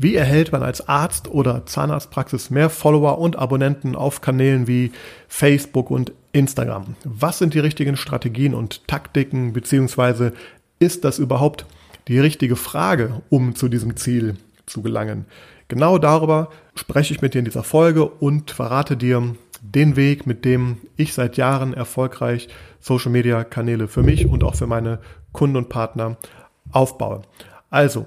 Wie erhält man als Arzt oder Zahnarztpraxis mehr Follower und Abonnenten auf Kanälen wie Facebook und Instagram? Was sind die richtigen Strategien und Taktiken, beziehungsweise ist das überhaupt die richtige Frage, um zu diesem Ziel zu gelangen? Genau darüber spreche ich mit dir in dieser Folge und verrate dir den Weg, mit dem ich seit Jahren erfolgreich Social Media Kanäle für mich und auch für meine Kunden und Partner aufbaue. Also,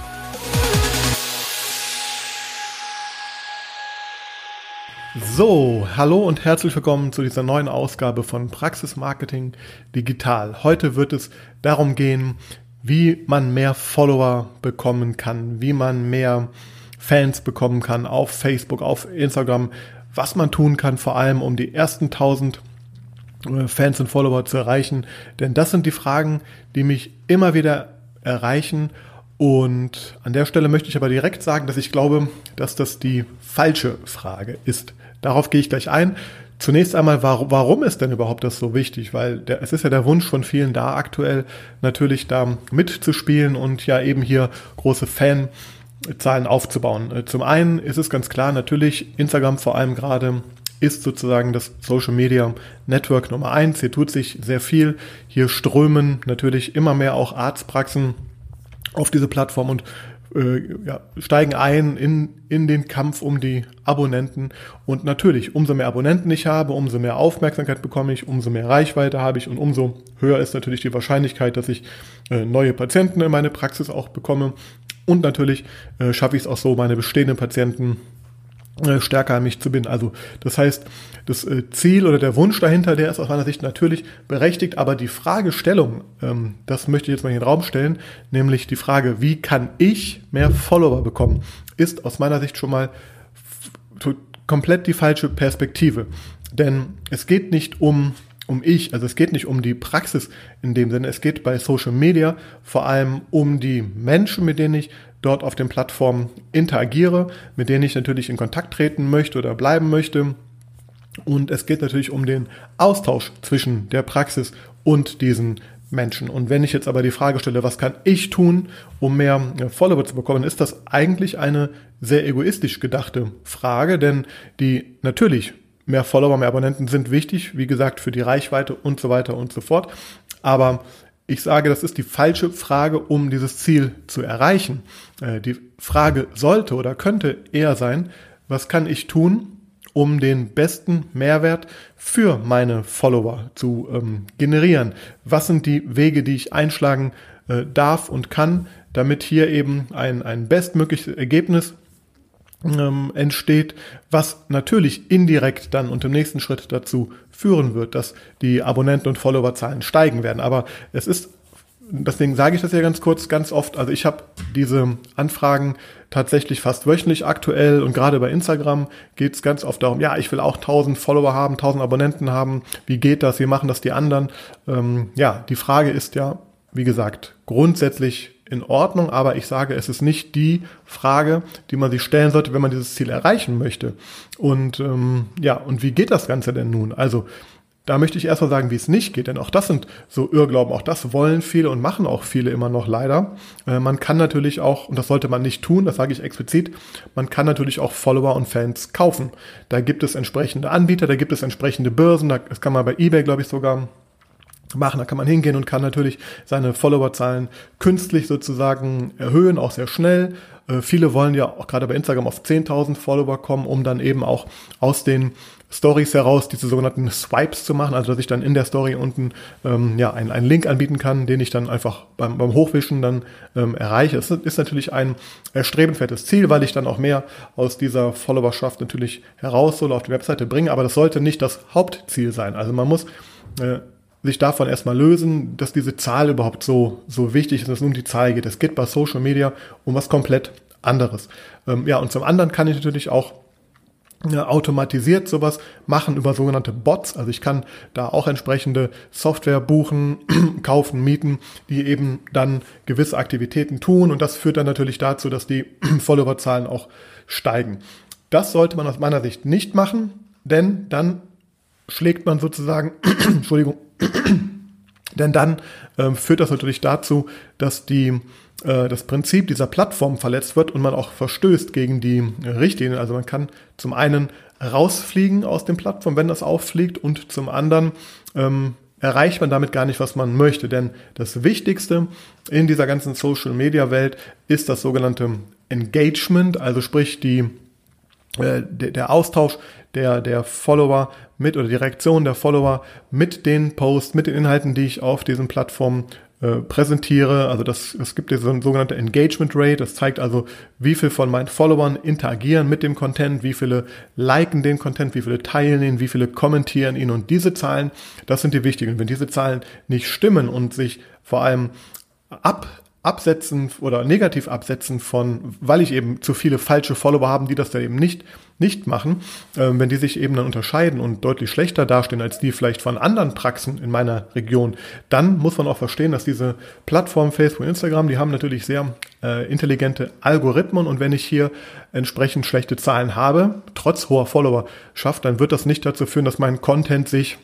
So, hallo und herzlich willkommen zu dieser neuen Ausgabe von Praxis Marketing Digital. Heute wird es darum gehen, wie man mehr Follower bekommen kann, wie man mehr Fans bekommen kann auf Facebook, auf Instagram, was man tun kann, vor allem um die ersten 1000 äh, Fans und Follower zu erreichen. Denn das sind die Fragen, die mich immer wieder erreichen und an der Stelle möchte ich aber direkt sagen, dass ich glaube, dass das die falsche Frage ist. Darauf gehe ich gleich ein. Zunächst einmal, warum, ist denn überhaupt das so wichtig? Weil der, es ist ja der Wunsch von vielen da aktuell natürlich da mitzuspielen und ja eben hier große Fanzahlen aufzubauen. Äh, zum einen ist es ganz klar, natürlich Instagram vor allem gerade ist sozusagen das Social Media Network Nummer eins. Hier tut sich sehr viel. Hier strömen natürlich immer mehr auch Arztpraxen auf diese Plattform und äh, ja, steigen ein in, in den Kampf um die Abonnenten. Und natürlich, umso mehr Abonnenten ich habe, umso mehr Aufmerksamkeit bekomme ich, umso mehr Reichweite habe ich und umso höher ist natürlich die Wahrscheinlichkeit, dass ich äh, neue Patienten in meine Praxis auch bekomme. Und natürlich äh, schaffe ich es auch so, meine bestehenden Patienten stärker an mich zu binden. Also das heißt, das äh, Ziel oder der Wunsch dahinter, der ist aus meiner Sicht natürlich berechtigt, aber die Fragestellung, ähm, das möchte ich jetzt mal in den Raum stellen, nämlich die Frage, wie kann ich mehr Follower bekommen, ist aus meiner Sicht schon mal komplett die falsche Perspektive. Denn es geht nicht um um ich, also es geht nicht um die Praxis in dem Sinne, es geht bei Social Media vor allem um die Menschen, mit denen ich dort auf den Plattformen interagiere, mit denen ich natürlich in Kontakt treten möchte oder bleiben möchte. Und es geht natürlich um den Austausch zwischen der Praxis und diesen Menschen. Und wenn ich jetzt aber die Frage stelle, was kann ich tun, um mehr Follower zu bekommen, ist das eigentlich eine sehr egoistisch gedachte Frage, denn die natürlich mehr Follower, mehr Abonnenten sind wichtig, wie gesagt, für die Reichweite und so weiter und so fort. Aber ich sage, das ist die falsche Frage, um dieses Ziel zu erreichen. Äh, die Frage sollte oder könnte eher sein, was kann ich tun, um den besten Mehrwert für meine Follower zu ähm, generieren? Was sind die Wege, die ich einschlagen äh, darf und kann, damit hier eben ein, ein bestmögliches Ergebnis ähm, entsteht, was natürlich indirekt dann und im nächsten Schritt dazu führen wird, dass die Abonnenten- und Followerzahlen steigen werden. Aber es ist, deswegen sage ich das ja ganz kurz, ganz oft, also ich habe diese Anfragen tatsächlich fast wöchentlich aktuell und gerade bei Instagram geht es ganz oft darum, ja, ich will auch 1000 Follower haben, 1000 Abonnenten haben, wie geht das, wie machen das die anderen? Ähm, ja, die Frage ist ja, wie gesagt, grundsätzlich in Ordnung, aber ich sage, es ist nicht die Frage, die man sich stellen sollte, wenn man dieses Ziel erreichen möchte. Und ähm, ja, und wie geht das Ganze denn nun? Also da möchte ich erstmal sagen, wie es nicht geht, denn auch das sind so Irrglauben, auch das wollen viele und machen auch viele immer noch leider. Äh, man kann natürlich auch, und das sollte man nicht tun, das sage ich explizit, man kann natürlich auch Follower und Fans kaufen. Da gibt es entsprechende Anbieter, da gibt es entsprechende Börsen, das kann man bei eBay, glaube ich, sogar machen. Da kann man hingehen und kann natürlich seine Followerzahlen künstlich sozusagen erhöhen, auch sehr schnell. Äh, viele wollen ja auch gerade bei Instagram auf 10.000 Follower kommen, um dann eben auch aus den Stories heraus diese sogenannten Swipes zu machen, also dass ich dann in der Story unten ähm, ja einen, einen Link anbieten kann, den ich dann einfach beim, beim Hochwischen dann ähm, erreiche. Es ist natürlich ein erstrebenswertes Ziel, weil ich dann auch mehr aus dieser Followerschaft natürlich heraus soll auf die Webseite bringe, aber das sollte nicht das Hauptziel sein. Also man muss äh, sich davon erstmal lösen, dass diese Zahl überhaupt so, so wichtig ist, dass es um die Zahl geht. Es geht bei Social Media um was komplett anderes. Ähm, ja, und zum anderen kann ich natürlich auch automatisiert sowas machen über sogenannte Bots. Also ich kann da auch entsprechende Software buchen, kaufen, mieten, die eben dann gewisse Aktivitäten tun und das führt dann natürlich dazu, dass die Followerzahlen auch steigen. Das sollte man aus meiner Sicht nicht machen, denn dann schlägt man sozusagen, Entschuldigung, denn dann äh, führt das natürlich dazu, dass die äh, das Prinzip dieser Plattform verletzt wird und man auch verstößt gegen die Richtlinien. Also man kann zum einen rausfliegen aus dem Plattform, wenn das auffliegt, und zum anderen ähm, erreicht man damit gar nicht, was man möchte. Denn das Wichtigste in dieser ganzen Social-Media-Welt ist das sogenannte Engagement, also sprich die, äh, der, der Austausch der, der Follower mit oder die Reaktion der Follower mit den Posts, mit den Inhalten, die ich auf diesen Plattformen äh, präsentiere. Also das, es gibt diese sogenannte Engagement Rate. Das zeigt also, wie viel von meinen Followern interagieren mit dem Content, wie viele liken den Content, wie viele teilen ihn, wie viele kommentieren ihn. Und diese Zahlen, das sind die wichtigen. wenn diese Zahlen nicht stimmen und sich vor allem ab absetzen oder negativ absetzen von, weil ich eben zu viele falsche Follower haben, die das da eben nicht, nicht machen, äh, wenn die sich eben dann unterscheiden und deutlich schlechter dastehen als die vielleicht von anderen Praxen in meiner Region, dann muss man auch verstehen, dass diese Plattformen Facebook und Instagram, die haben natürlich sehr äh, intelligente Algorithmen und wenn ich hier entsprechend schlechte Zahlen habe, trotz hoher Follower schafft, dann wird das nicht dazu führen, dass mein Content sich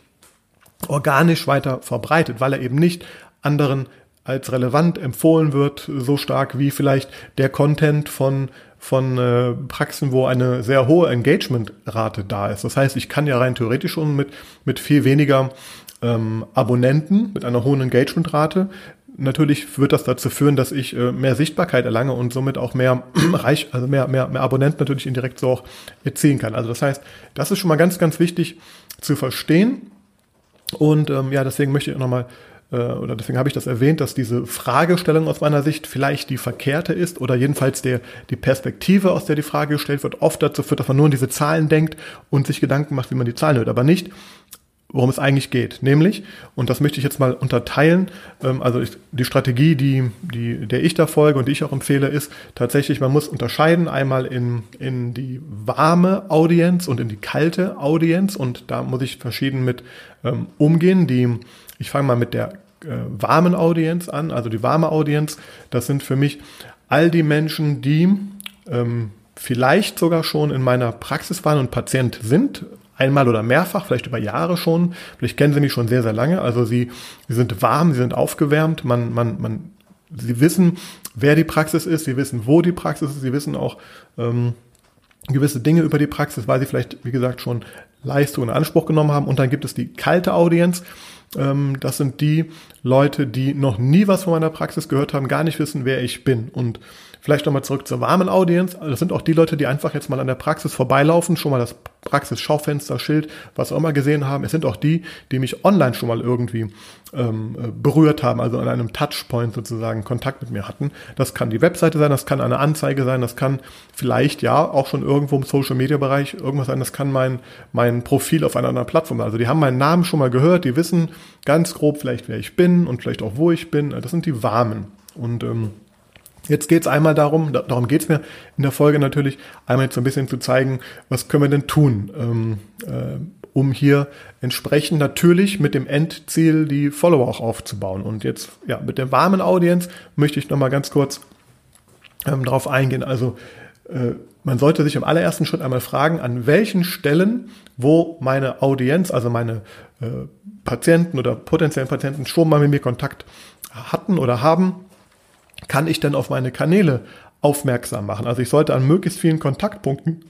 organisch weiter verbreitet, weil er eben nicht anderen als relevant empfohlen wird, so stark wie vielleicht der Content von, von äh, Praxen, wo eine sehr hohe Engagement-Rate da ist. Das heißt, ich kann ja rein theoretisch schon mit, mit viel weniger ähm, Abonnenten, mit einer hohen Engagement-Rate, natürlich wird das dazu führen, dass ich äh, mehr Sichtbarkeit erlange und somit auch mehr Reich, also mehr, mehr, mehr Abonnenten natürlich indirekt so auch erzielen kann. Also das heißt, das ist schon mal ganz, ganz wichtig zu verstehen. Und ähm, ja, deswegen möchte ich nochmal äh, oder deswegen habe ich das erwähnt, dass diese Fragestellung aus meiner Sicht vielleicht die verkehrte ist oder jedenfalls der, die Perspektive, aus der die Frage gestellt wird, oft dazu führt, dass man nur an diese Zahlen denkt und sich Gedanken macht, wie man die Zahlen hört, aber nicht, worum es eigentlich geht. Nämlich, und das möchte ich jetzt mal unterteilen, ähm, also ich, die Strategie, die, die, der ich da folge und die ich auch empfehle, ist tatsächlich, man muss unterscheiden einmal in, in die warme Audienz und in die kalte Audienz und da muss ich verschieden mit ähm, umgehen. Die ich fange mal mit der äh, warmen Audienz an. Also die warme Audienz, das sind für mich all die Menschen, die ähm, vielleicht sogar schon in meiner Praxis waren und Patient sind, einmal oder mehrfach, vielleicht über Jahre schon. Vielleicht kennen sie mich schon sehr, sehr lange. Also sie, sie sind warm, sie sind aufgewärmt, man, man, man, sie wissen, wer die Praxis ist, sie wissen, wo die Praxis ist, sie wissen auch ähm, gewisse Dinge über die Praxis, weil sie vielleicht, wie gesagt, schon Leistungen in Anspruch genommen haben. Und dann gibt es die kalte Audienz. Ähm, das sind die Leute, die noch nie was von meiner Praxis gehört haben, gar nicht wissen, wer ich bin. Und Vielleicht nochmal zurück zur warmen Audience. Das sind auch die Leute, die einfach jetzt mal an der Praxis vorbeilaufen, schon mal das Praxis-Schaufenster, Schild, was auch immer gesehen haben. Es sind auch die, die mich online schon mal irgendwie ähm, äh, berührt haben, also an einem Touchpoint sozusagen Kontakt mit mir hatten. Das kann die Webseite sein, das kann eine Anzeige sein, das kann vielleicht ja auch schon irgendwo im Social-Media-Bereich irgendwas sein, das kann mein, mein Profil auf einer anderen Plattform sein. Also die haben meinen Namen schon mal gehört, die wissen ganz grob vielleicht, wer ich bin und vielleicht auch, wo ich bin. Das sind die Warmen. Und ähm, Jetzt geht es einmal darum, darum geht es mir in der Folge natürlich, einmal jetzt so ein bisschen zu zeigen, was können wir denn tun, ähm, äh, um hier entsprechend natürlich mit dem Endziel die Follower auch aufzubauen. Und jetzt ja mit der warmen Audience möchte ich nochmal ganz kurz ähm, darauf eingehen. Also äh, man sollte sich im allerersten Schritt einmal fragen, an welchen Stellen, wo meine Audienz, also meine äh, Patienten oder potenziellen Patienten schon mal mit mir Kontakt hatten oder haben, kann ich denn auf meine Kanäle aufmerksam machen? Also ich sollte an möglichst vielen Kontaktpunkten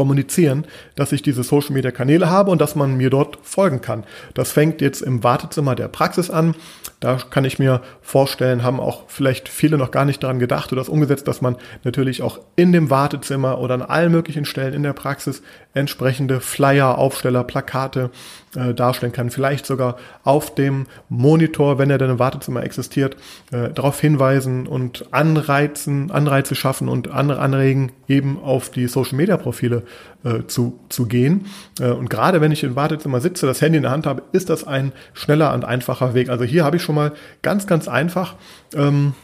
kommunizieren, dass ich diese Social Media Kanäle habe und dass man mir dort folgen kann. Das fängt jetzt im Wartezimmer der Praxis an. Da kann ich mir vorstellen, haben auch vielleicht viele noch gar nicht daran gedacht oder das umgesetzt, dass man natürlich auch in dem Wartezimmer oder an allen möglichen Stellen in der Praxis entsprechende Flyer, Aufsteller, Plakate äh, darstellen kann. Vielleicht sogar auf dem Monitor, wenn er denn im Wartezimmer existiert, äh, darauf hinweisen und anreizen, Anreize schaffen und andere anregen, eben auf die Social Media Profile äh, zu, zu gehen. Äh, und gerade wenn ich im Wartezimmer sitze, das Handy in der Hand habe, ist das ein schneller und einfacher Weg. Also hier habe ich schon mal ganz, ganz einfach ähm,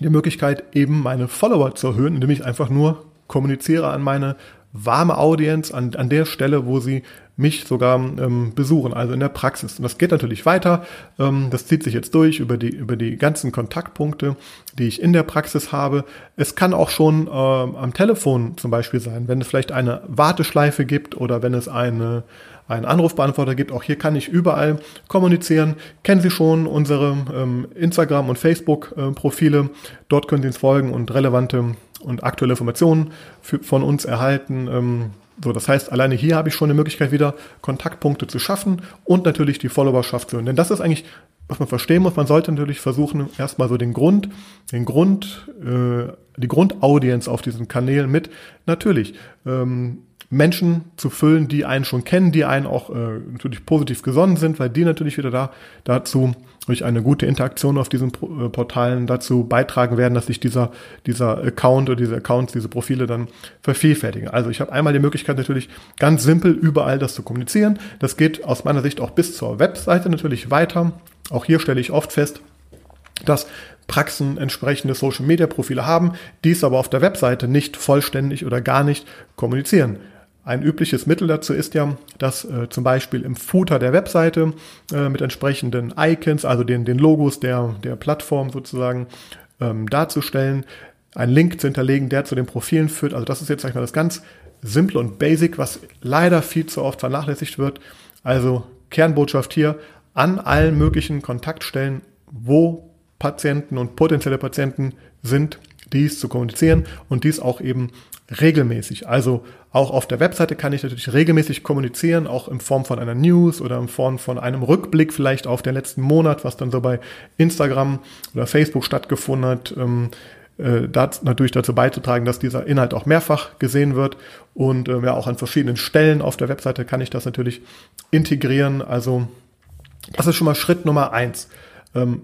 die Möglichkeit, eben meine Follower zu erhöhen, indem ich einfach nur kommuniziere an meine warme Audience an, an der Stelle, wo sie mich sogar ähm, besuchen, also in der Praxis. Und das geht natürlich weiter. Ähm, das zieht sich jetzt durch über die, über die ganzen Kontaktpunkte, die ich in der Praxis habe. Es kann auch schon äh, am Telefon zum Beispiel sein, wenn es vielleicht eine Warteschleife gibt oder wenn es eine, einen Anrufbeantworter gibt. Auch hier kann ich überall kommunizieren. Kennen Sie schon unsere ähm, Instagram- und Facebook-Profile? Dort können Sie uns folgen und relevante und aktuelle Informationen für, von uns erhalten. Ähm, so, das heißt, alleine hier habe ich schon eine Möglichkeit, wieder Kontaktpunkte zu schaffen und natürlich die Followerschaft zu hören. Denn das ist eigentlich, was man verstehen muss. Man sollte natürlich versuchen, erstmal so den Grund, den Grund, äh, die Grundaudienz auf diesen Kanälen mit natürlich ähm, Menschen zu füllen, die einen schon kennen, die einen auch äh, natürlich positiv gesonnen sind, weil die natürlich wieder da dazu durch eine gute Interaktion auf diesen äh, Portalen dazu beitragen werden, dass sich dieser dieser Account oder diese Accounts, diese Profile dann vervielfältigen. Also ich habe einmal die Möglichkeit natürlich ganz simpel überall das zu kommunizieren. Das geht aus meiner Sicht auch bis zur Webseite natürlich weiter. Auch hier stelle ich oft fest, dass Praxen entsprechende Social Media Profile haben, dies aber auf der Webseite nicht vollständig oder gar nicht kommunizieren. Ein übliches Mittel dazu ist ja, dass äh, zum Beispiel im Footer der Webseite äh, mit entsprechenden Icons, also den, den Logos der, der Plattform sozusagen, ähm, darzustellen, einen Link zu hinterlegen, der zu den Profilen führt. Also das ist jetzt, sag ich mal, das ganz simple und basic, was leider viel zu oft vernachlässigt wird. Also Kernbotschaft hier, an allen möglichen Kontaktstellen, wo Patienten und potenzielle Patienten sind, dies zu kommunizieren und dies auch eben regelmäßig. Also auch auf der Webseite kann ich natürlich regelmäßig kommunizieren, auch in Form von einer News oder in Form von einem Rückblick vielleicht auf den letzten Monat, was dann so bei Instagram oder Facebook stattgefunden hat. Ähm, äh, das natürlich dazu beizutragen, dass dieser Inhalt auch mehrfach gesehen wird und äh, ja auch an verschiedenen Stellen auf der Webseite kann ich das natürlich integrieren. Also das ist schon mal Schritt Nummer eins. Ähm,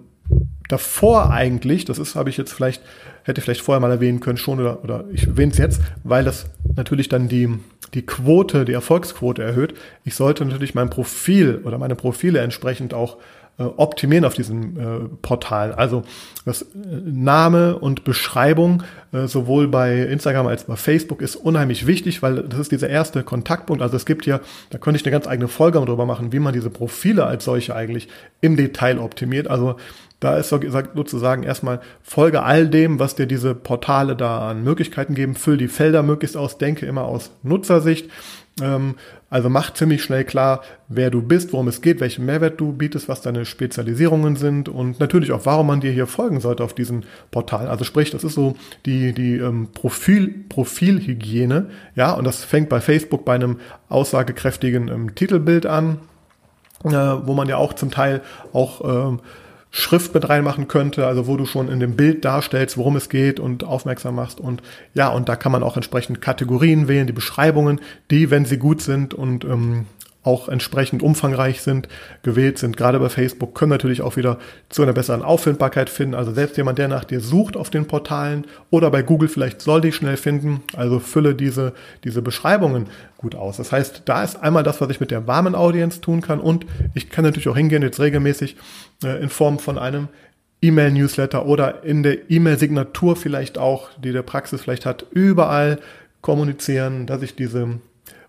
davor eigentlich, das ist, habe ich jetzt vielleicht, hätte vielleicht vorher mal erwähnen können schon oder, oder ich erwähne es jetzt, weil das natürlich dann die, die Quote, die Erfolgsquote erhöht. Ich sollte natürlich mein Profil oder meine Profile entsprechend auch äh, optimieren auf diesen äh, Portalen. Also das äh, Name und Beschreibung äh, sowohl bei Instagram als auch bei Facebook ist unheimlich wichtig, weil das ist dieser erste Kontaktpunkt. Also es gibt ja, da könnte ich eine ganz eigene Folge darüber machen, wie man diese Profile als solche eigentlich im Detail optimiert. Also da ist sozusagen erstmal folge all dem, was dir diese Portale da an Möglichkeiten geben. Füll die Felder möglichst aus, denke immer aus Nutzersicht. Ähm, also mach ziemlich schnell klar, wer du bist, worum es geht, welchen Mehrwert du bietest, was deine Spezialisierungen sind und natürlich auch, warum man dir hier folgen sollte auf diesen Portalen. Also sprich, das ist so die, die ähm, Profil, Profilhygiene, ja, und das fängt bei Facebook bei einem aussagekräftigen ähm, Titelbild an, äh, wo man ja auch zum Teil auch ähm, Schrift mit reinmachen könnte, also wo du schon in dem Bild darstellst, worum es geht und aufmerksam machst. Und ja, und da kann man auch entsprechend Kategorien wählen, die Beschreibungen, die, wenn sie gut sind und ähm, auch entsprechend umfangreich sind, gewählt sind, gerade bei Facebook, können natürlich auch wieder zu einer besseren Auffindbarkeit finden. Also selbst jemand, der nach dir sucht auf den Portalen oder bei Google vielleicht soll dich schnell finden, also fülle diese, diese Beschreibungen gut aus. Das heißt, da ist einmal das, was ich mit der warmen Audience tun kann und ich kann natürlich auch hingehen, jetzt regelmäßig äh, in Form von einem E-Mail-Newsletter oder in der E-Mail-Signatur vielleicht auch, die der Praxis vielleicht hat, überall kommunizieren, dass ich diese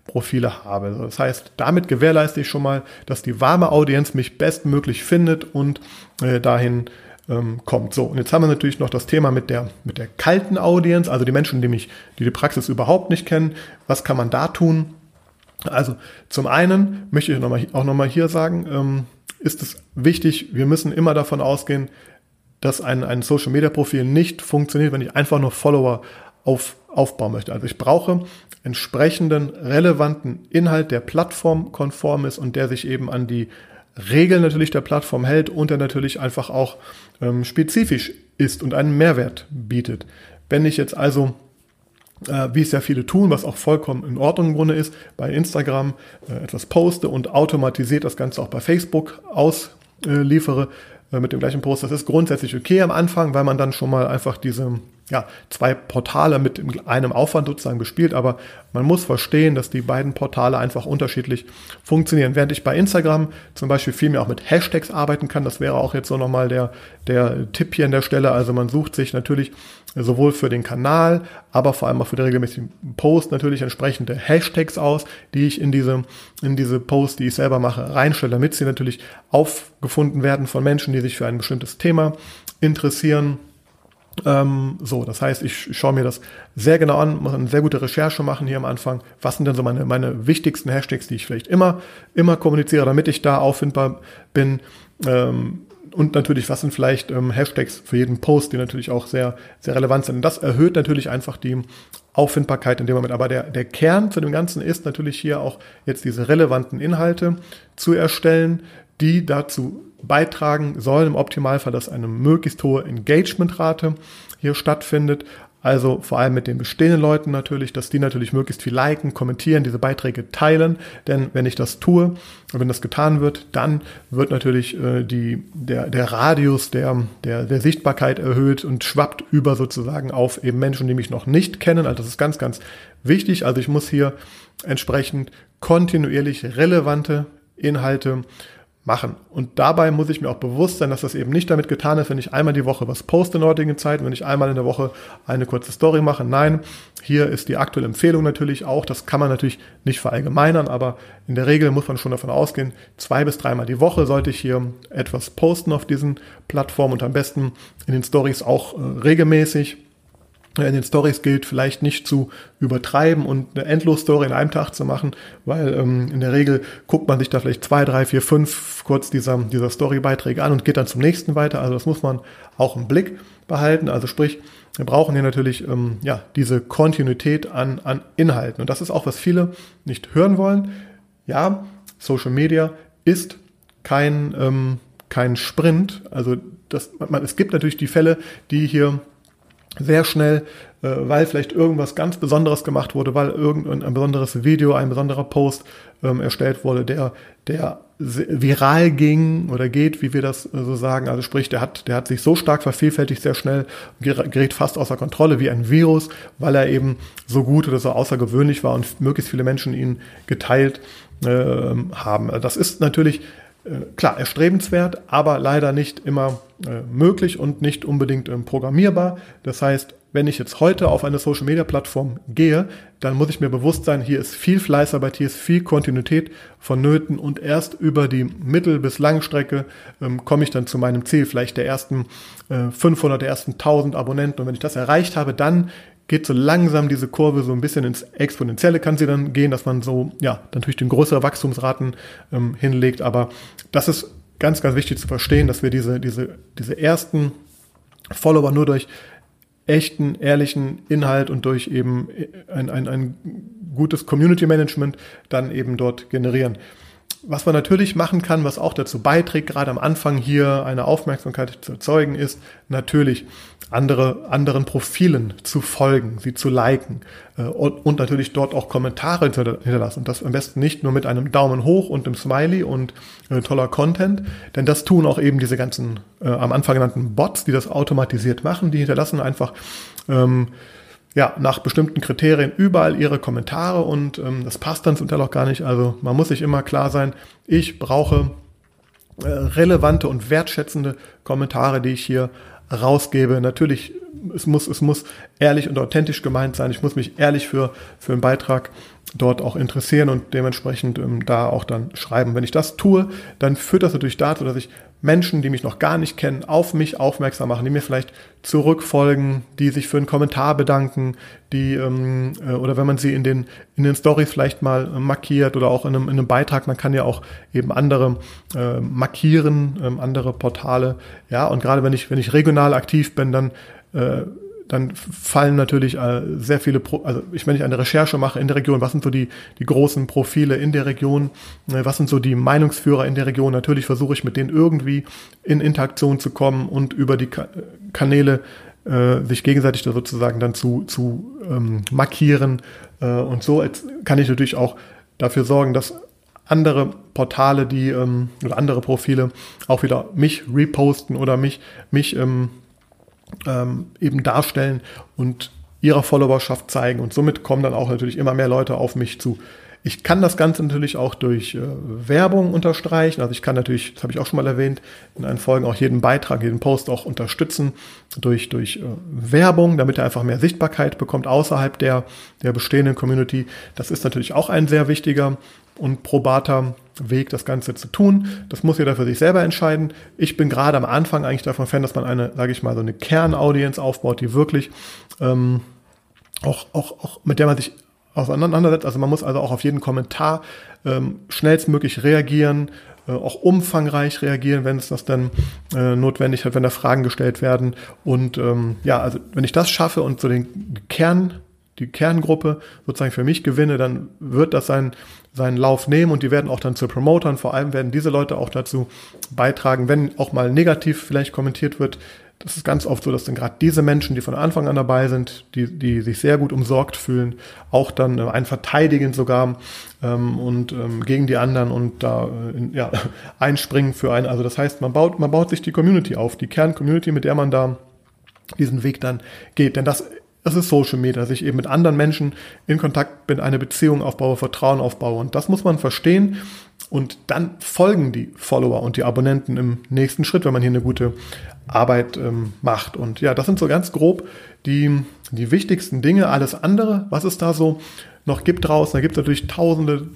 Profile habe. Das heißt, damit gewährleiste ich schon mal, dass die warme Audienz mich bestmöglich findet und äh, dahin ähm, kommt. So, und jetzt haben wir natürlich noch das Thema mit der, mit der kalten Audienz, also die Menschen, die mich, die die Praxis überhaupt nicht kennen. Was kann man da tun? Also zum einen möchte ich noch mal, auch nochmal hier sagen, ähm, ist es wichtig, wir müssen immer davon ausgehen, dass ein, ein Social Media Profil nicht funktioniert, wenn ich einfach nur Follower auf, aufbauen möchte. Also ich brauche entsprechenden relevanten Inhalt, der plattformkonform ist und der sich eben an die Regeln natürlich der Plattform hält und der natürlich einfach auch ähm, spezifisch ist und einen Mehrwert bietet. Wenn ich jetzt also äh, wie es ja viele tun, was auch vollkommen in Ordnung im Grunde ist, bei Instagram äh, etwas poste und automatisiert das Ganze auch bei Facebook ausliefere äh, mit dem gleichen Post. Das ist grundsätzlich okay am Anfang, weil man dann schon mal einfach diese ja, zwei Portale mit einem Aufwand sozusagen bespielt, aber man muss verstehen, dass die beiden Portale einfach unterschiedlich funktionieren. Während ich bei Instagram zum Beispiel viel mehr auch mit Hashtags arbeiten kann, das wäre auch jetzt so nochmal der, der Tipp hier an der Stelle. Also man sucht sich natürlich sowohl für den Kanal, aber vor allem auch für den regelmäßigen Post natürlich entsprechende Hashtags aus, die ich in diese, in diese Posts, die ich selber mache, reinstelle, damit sie natürlich aufgefunden werden von Menschen, die sich für ein bestimmtes Thema interessieren ähm, so, das heißt, ich schaue mir das sehr genau an, muss eine sehr gute Recherche machen hier am Anfang. Was sind denn so meine, meine wichtigsten Hashtags, die ich vielleicht immer, immer kommuniziere, damit ich da auffindbar bin? Ähm, und natürlich, was sind vielleicht ähm, Hashtags für jeden Post, die natürlich auch sehr, sehr relevant sind. Und das erhöht natürlich einfach die Auffindbarkeit in dem Moment. Aber der, der Kern zu dem Ganzen ist natürlich hier auch jetzt diese relevanten Inhalte zu erstellen, die dazu beitragen sollen, im Optimalfall, dass eine möglichst hohe Engagementrate hier stattfindet. Also vor allem mit den bestehenden Leuten natürlich, dass die natürlich möglichst viel liken, kommentieren, diese Beiträge teilen. Denn wenn ich das tue, wenn das getan wird, dann wird natürlich äh, die, der, der Radius der, der, der Sichtbarkeit erhöht und schwappt über sozusagen auf eben Menschen, die mich noch nicht kennen. Also das ist ganz, ganz wichtig. Also ich muss hier entsprechend kontinuierlich relevante Inhalte machen. Und dabei muss ich mir auch bewusst sein, dass das eben nicht damit getan ist, wenn ich einmal die Woche was poste in der heutigen Zeit, wenn ich einmal in der Woche eine kurze Story mache. Nein, hier ist die aktuelle Empfehlung natürlich auch. Das kann man natürlich nicht verallgemeinern, aber in der Regel muss man schon davon ausgehen, zwei bis dreimal die Woche sollte ich hier etwas posten auf diesen Plattformen und am besten in den Stories auch äh, regelmäßig in den Stories gilt, vielleicht nicht zu übertreiben und eine Endlos-Story in einem Tag zu machen, weil ähm, in der Regel guckt man sich da vielleicht zwei, drei, vier, fünf kurz dieser, dieser Story-Beiträge an und geht dann zum nächsten weiter. Also das muss man auch im Blick behalten. Also sprich, wir brauchen hier natürlich ähm, ja, diese Kontinuität an, an Inhalten. Und das ist auch, was viele nicht hören wollen. Ja, Social Media ist kein, ähm, kein Sprint. Also das, man, es gibt natürlich die Fälle, die hier sehr schnell, äh, weil vielleicht irgendwas ganz Besonderes gemacht wurde, weil irgendein besonderes Video, ein besonderer Post ähm, erstellt wurde, der, der viral ging oder geht, wie wir das äh, so sagen. Also sprich, der hat, der hat sich so stark vervielfältigt, sehr schnell, gerät fast außer Kontrolle wie ein Virus, weil er eben so gut oder so außergewöhnlich war und möglichst viele Menschen ihn geteilt äh, haben. Das ist natürlich klar, erstrebenswert, aber leider nicht immer äh, möglich und nicht unbedingt ähm, programmierbar. Das heißt, wenn ich jetzt heute auf eine Social Media Plattform gehe, dann muss ich mir bewusst sein, hier ist viel Fleißarbeit, hier ist viel Kontinuität vonnöten und erst über die Mittel- bis Langstrecke ähm, komme ich dann zu meinem Ziel, vielleicht der ersten äh, 500, der ersten 1000 Abonnenten. Und wenn ich das erreicht habe, dann geht so langsam diese Kurve so ein bisschen ins Exponentielle kann sie dann gehen, dass man so, ja, natürlich den größere Wachstumsraten ähm, hinlegt. Aber das ist ganz, ganz wichtig zu verstehen, dass wir diese, diese, diese ersten Follower nur durch echten, ehrlichen Inhalt und durch eben ein, ein, ein gutes Community Management dann eben dort generieren. Was man natürlich machen kann, was auch dazu beiträgt, gerade am Anfang hier eine Aufmerksamkeit zu erzeugen, ist natürlich andere, anderen Profilen zu folgen, sie zu liken äh, und, und, natürlich dort auch Kommentare hinterlassen. Und das am besten nicht nur mit einem Daumen hoch und einem Smiley und äh, toller Content, denn das tun auch eben diese ganzen äh, am Anfang genannten Bots, die das automatisiert machen, die hinterlassen einfach ähm, ja, nach bestimmten Kriterien überall ihre Kommentare und ähm, das passt dann zum Teil auch gar nicht. Also man muss sich immer klar sein, ich brauche äh, relevante und wertschätzende Kommentare, die ich hier rausgebe. Natürlich, es muss, es muss ehrlich und authentisch gemeint sein. Ich muss mich ehrlich für, für einen Beitrag dort auch interessieren und dementsprechend ähm, da auch dann schreiben. Wenn ich das tue, dann führt das natürlich dazu, dass ich Menschen, die mich noch gar nicht kennen, auf mich aufmerksam machen, die mir vielleicht zurückfolgen, die sich für einen Kommentar bedanken, die ähm, äh, oder wenn man sie in den in den Stories vielleicht mal äh, markiert oder auch in einem, in einem Beitrag, man kann ja auch eben andere äh, markieren, ähm, andere Portale, ja und gerade wenn ich wenn ich regional aktiv bin, dann äh, dann fallen natürlich äh, sehr viele, Pro also ich, wenn ich eine Recherche mache in der Region, was sind so die, die großen Profile in der Region, äh, was sind so die Meinungsführer in der Region, natürlich versuche ich mit denen irgendwie in Interaktion zu kommen und über die Ka Kanäle äh, sich gegenseitig da sozusagen dann zu, zu ähm, markieren äh, und so kann ich natürlich auch dafür sorgen, dass andere Portale, die ähm, oder andere Profile auch wieder mich reposten oder mich mich ähm, ähm, eben darstellen und ihrer Followerschaft zeigen. Und somit kommen dann auch natürlich immer mehr Leute auf mich zu. Ich kann das Ganze natürlich auch durch äh, Werbung unterstreichen. Also ich kann natürlich, das habe ich auch schon mal erwähnt, in einen Folgen auch jeden Beitrag, jeden Post auch unterstützen durch, durch äh, Werbung, damit er einfach mehr Sichtbarkeit bekommt außerhalb der, der bestehenden Community. Das ist natürlich auch ein sehr wichtiger und probater Weg, das Ganze zu tun. Das muss jeder für sich selber entscheiden. Ich bin gerade am Anfang eigentlich davon Fan, dass man eine, sage ich mal, so eine Kernaudienz aufbaut, die wirklich ähm, auch, auch, auch mit der man sich auseinandersetzt. Also man muss also auch auf jeden Kommentar ähm, schnellstmöglich reagieren, äh, auch umfangreich reagieren, wenn es das dann äh, notwendig hat, wenn da Fragen gestellt werden. Und ähm, ja, also wenn ich das schaffe und so den Kern, die Kerngruppe sozusagen für mich gewinne, dann wird das sein, seinen Lauf nehmen und die werden auch dann zu Promotern. Vor allem werden diese Leute auch dazu beitragen, wenn auch mal negativ vielleicht kommentiert wird, das ist ganz oft so, dass dann gerade diese Menschen, die von Anfang an dabei sind, die, die sich sehr gut umsorgt fühlen, auch dann äh, einen verteidigen sogar ähm, und ähm, gegen die anderen und da äh, ja, einspringen für einen. Also das heißt, man baut, man baut sich die Community auf, die Kern-Community, mit der man da diesen Weg dann geht. Denn das das ist Social Media, dass ich eben mit anderen Menschen in Kontakt bin, eine Beziehung aufbaue, Vertrauen aufbaue. Und das muss man verstehen. Und dann folgen die Follower und die Abonnenten im nächsten Schritt, wenn man hier eine gute Arbeit ähm, macht. Und ja, das sind so ganz grob die, die wichtigsten Dinge. Alles andere, was es da so noch gibt draußen, da gibt es natürlich tausende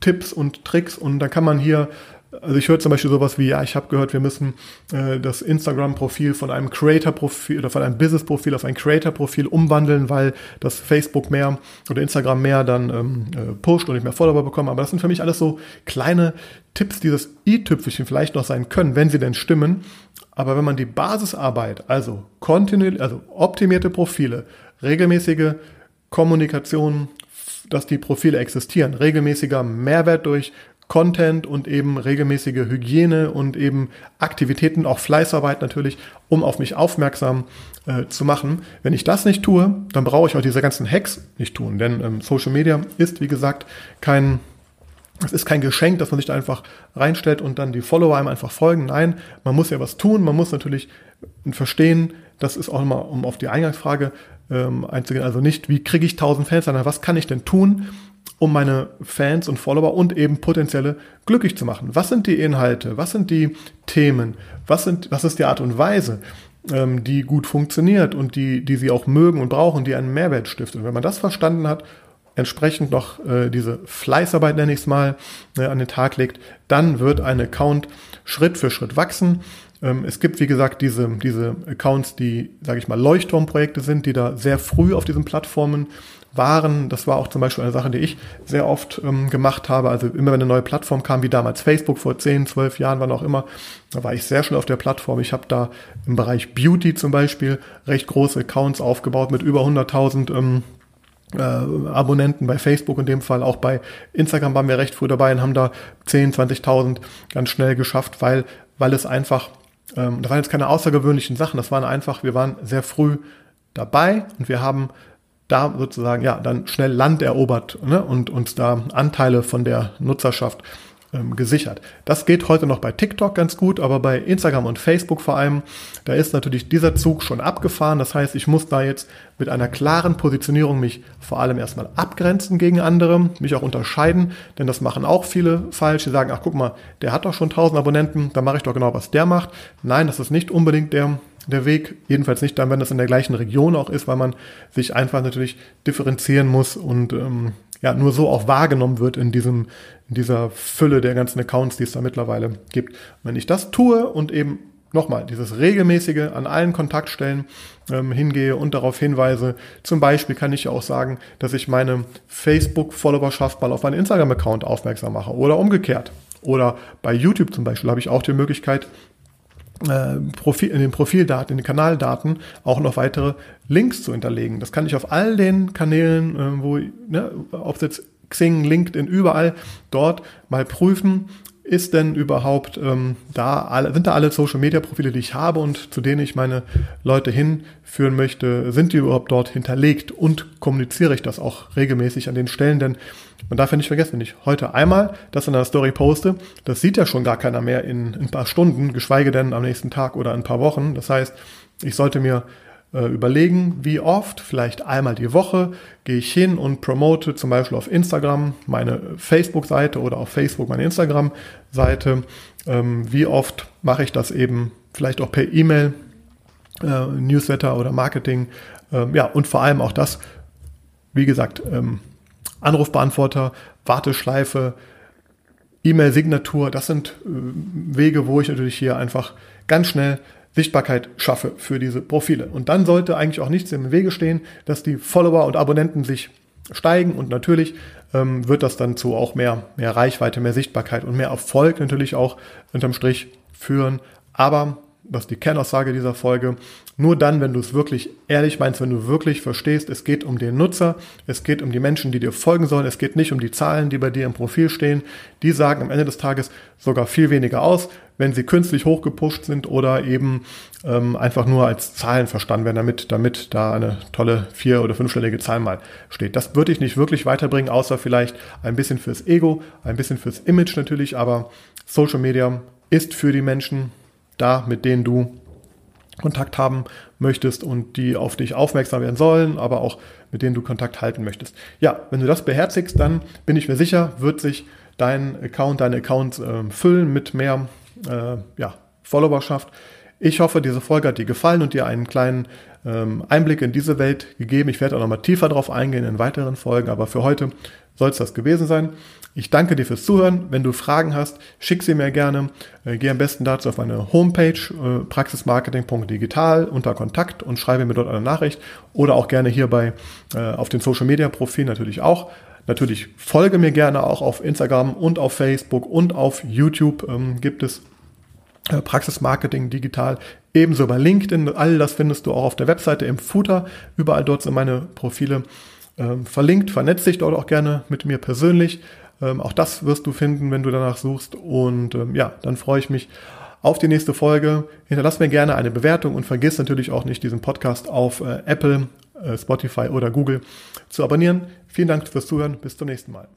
Tipps und Tricks und da kann man hier also ich höre zum Beispiel sowas wie, ja, ich habe gehört, wir müssen äh, das Instagram-Profil von einem Creator-Profil oder von einem Business-Profil auf ein Creator-Profil umwandeln, weil das Facebook mehr oder Instagram mehr dann ähm, äh, pusht und ich mehr Follower bekomme. Aber das sind für mich alles so kleine Tipps, die das i-Tüpfelchen vielleicht noch sein können, wenn sie denn stimmen. Aber wenn man die Basisarbeit, also kontinuierlich, also optimierte Profile, regelmäßige Kommunikation, dass die Profile existieren, regelmäßiger Mehrwert durch Content und eben regelmäßige Hygiene und eben Aktivitäten, auch Fleißarbeit natürlich, um auf mich aufmerksam äh, zu machen. Wenn ich das nicht tue, dann brauche ich auch diese ganzen Hacks nicht tun, denn ähm, Social Media ist, wie gesagt, kein es ist kein Geschenk, dass man sich da einfach reinstellt und dann die Follower einem einfach folgen. Nein, man muss ja was tun. Man muss natürlich verstehen, das ist auch immer, um auf die Eingangsfrage ähm, einzugehen, also nicht, wie kriege ich 1000 Fans, sondern was kann ich denn tun, um meine Fans und Follower und eben potenzielle glücklich zu machen. Was sind die Inhalte? Was sind die Themen? Was, sind, was ist die Art und Weise, ähm, die gut funktioniert und die, die sie auch mögen und brauchen, die einen Mehrwert stiftet? Und wenn man das verstanden hat, entsprechend noch äh, diese Fleißarbeit, nenne ich es mal, äh, an den Tag legt, dann wird ein Account Schritt für Schritt wachsen. Ähm, es gibt, wie gesagt, diese, diese Accounts, die, sage ich mal, Leuchtturmprojekte sind, die da sehr früh auf diesen Plattformen waren. Das war auch zum Beispiel eine Sache, die ich sehr oft ähm, gemacht habe. Also immer wenn eine neue Plattform kam, wie damals Facebook vor 10, 12 Jahren, wann auch immer, da war ich sehr schnell auf der Plattform. Ich habe da im Bereich Beauty zum Beispiel recht große Accounts aufgebaut mit über 100.000 ähm, äh, Abonnenten bei Facebook in dem Fall. Auch bei Instagram waren wir recht früh dabei und haben da 10, 20.000 ganz schnell geschafft, weil, weil es einfach, ähm, das waren jetzt keine außergewöhnlichen Sachen, das waren einfach, wir waren sehr früh dabei und wir haben da sozusagen ja dann schnell Land erobert ne, und uns da Anteile von der Nutzerschaft ähm, gesichert. Das geht heute noch bei TikTok ganz gut, aber bei Instagram und Facebook vor allem, da ist natürlich dieser Zug schon abgefahren. Das heißt, ich muss da jetzt mit einer klaren Positionierung mich vor allem erstmal abgrenzen gegen andere, mich auch unterscheiden, denn das machen auch viele falsch. Die sagen, ach guck mal, der hat doch schon 1000 Abonnenten, da mache ich doch genau, was der macht. Nein, das ist nicht unbedingt der der Weg. Jedenfalls nicht dann, wenn das in der gleichen Region auch ist, weil man sich einfach natürlich differenzieren muss und ähm, ja, nur so auch wahrgenommen wird in diesem, in dieser Fülle der ganzen Accounts, die es da mittlerweile gibt. Wenn ich das tue und eben nochmal dieses regelmäßige an allen Kontaktstellen ähm, hingehe und darauf hinweise, zum Beispiel kann ich ja auch sagen, dass ich meine Facebook-Followerschaft mal auf meinen Instagram-Account aufmerksam mache oder umgekehrt. Oder bei YouTube zum Beispiel habe ich auch die Möglichkeit, äh, Profil, in den Profildaten, in den Kanaldaten auch noch weitere Links zu hinterlegen. Das kann ich auf all den Kanälen, äh, wo, ne, ob es jetzt Xing, LinkedIn, überall dort mal prüfen, ist denn überhaupt ähm, da alle, sind da alle Social Media Profile, die ich habe und zu denen ich meine Leute hinführen möchte, sind die überhaupt dort hinterlegt und kommuniziere ich das auch regelmäßig an den Stellen, denn man darf ja nicht vergessen, wenn ich heute einmal das in einer Story poste, das sieht ja schon gar keiner mehr in, in ein paar Stunden, geschweige denn am nächsten Tag oder ein paar Wochen. Das heißt, Ich sollte mir äh, überlegen, wie oft, vielleicht einmal die Woche, gehe ich hin und promote zum Beispiel auf Instagram meine Facebook-Seite oder auf Facebook meine Instagram-Seite. Ähm, wie oft mache ich das eben vielleicht auch per E-Mail, äh, Newsletter oder Marketing. Ähm, ja, und vor allem auch das, wie gesagt, ähm, Anrufbeantworter, Warteschleife, E-Mail-Signatur, das sind äh, Wege, wo ich natürlich hier einfach ganz schnell Sichtbarkeit schaffe für diese Profile. Und dann sollte eigentlich auch nichts im Wege stehen, dass die Follower und Abonnenten sich steigen und natürlich ähm, wird das dann zu auch mehr, mehr Reichweite, mehr Sichtbarkeit und mehr Erfolg natürlich auch unterm Strich führen. Aber was die Kernaussage dieser Folge. Nur dann, wenn du es wirklich ehrlich meinst, wenn du wirklich verstehst, es geht um den Nutzer, es geht um die Menschen, die dir folgen sollen, es geht nicht um die Zahlen, die bei dir im Profil stehen. Die sagen am Ende des Tages sogar viel weniger aus, wenn sie künstlich hochgepusht sind oder eben ähm, einfach nur als Zahlen verstanden werden, damit, damit da eine tolle vier- oder fünfstellige Zahl mal steht. Das würde ich nicht wirklich weiterbringen, außer vielleicht ein bisschen fürs Ego, ein bisschen fürs Image natürlich, aber Social Media ist für die Menschen da, mit denen du Kontakt haben möchtest und die auf dich aufmerksam werden sollen, aber auch mit denen du Kontakt halten möchtest. Ja, wenn du das beherzigst, dann bin ich mir sicher, wird sich dein Account, deine Accounts äh, füllen mit mehr äh, ja, Followerschaft. Ich hoffe, diese Folge hat dir gefallen und dir einen kleinen ähm, Einblick in diese Welt gegeben. Ich werde auch nochmal tiefer darauf eingehen in weiteren Folgen, aber für heute soll es das gewesen sein. Ich danke dir fürs Zuhören. Wenn du Fragen hast, schick sie mir gerne. Äh, geh am besten dazu auf meine Homepage äh, praxismarketing.digital unter Kontakt und schreibe mir dort eine Nachricht oder auch gerne hierbei äh, auf den Social Media Profil natürlich auch. Natürlich folge mir gerne auch auf Instagram und auf Facebook und auf YouTube ähm, gibt es Praxismarketing digital. Ebenso bei LinkedIn. All das findest du auch auf der Webseite im Footer. Überall dort sind meine Profile ähm, verlinkt. Vernetz dich dort auch gerne mit mir persönlich. Ähm, auch das wirst du finden, wenn du danach suchst. Und ähm, ja, dann freue ich mich auf die nächste Folge. Hinterlass mir gerne eine Bewertung und vergiss natürlich auch nicht, diesen Podcast auf äh, Apple, äh, Spotify oder Google zu abonnieren. Vielen Dank fürs Zuhören. Bis zum nächsten Mal.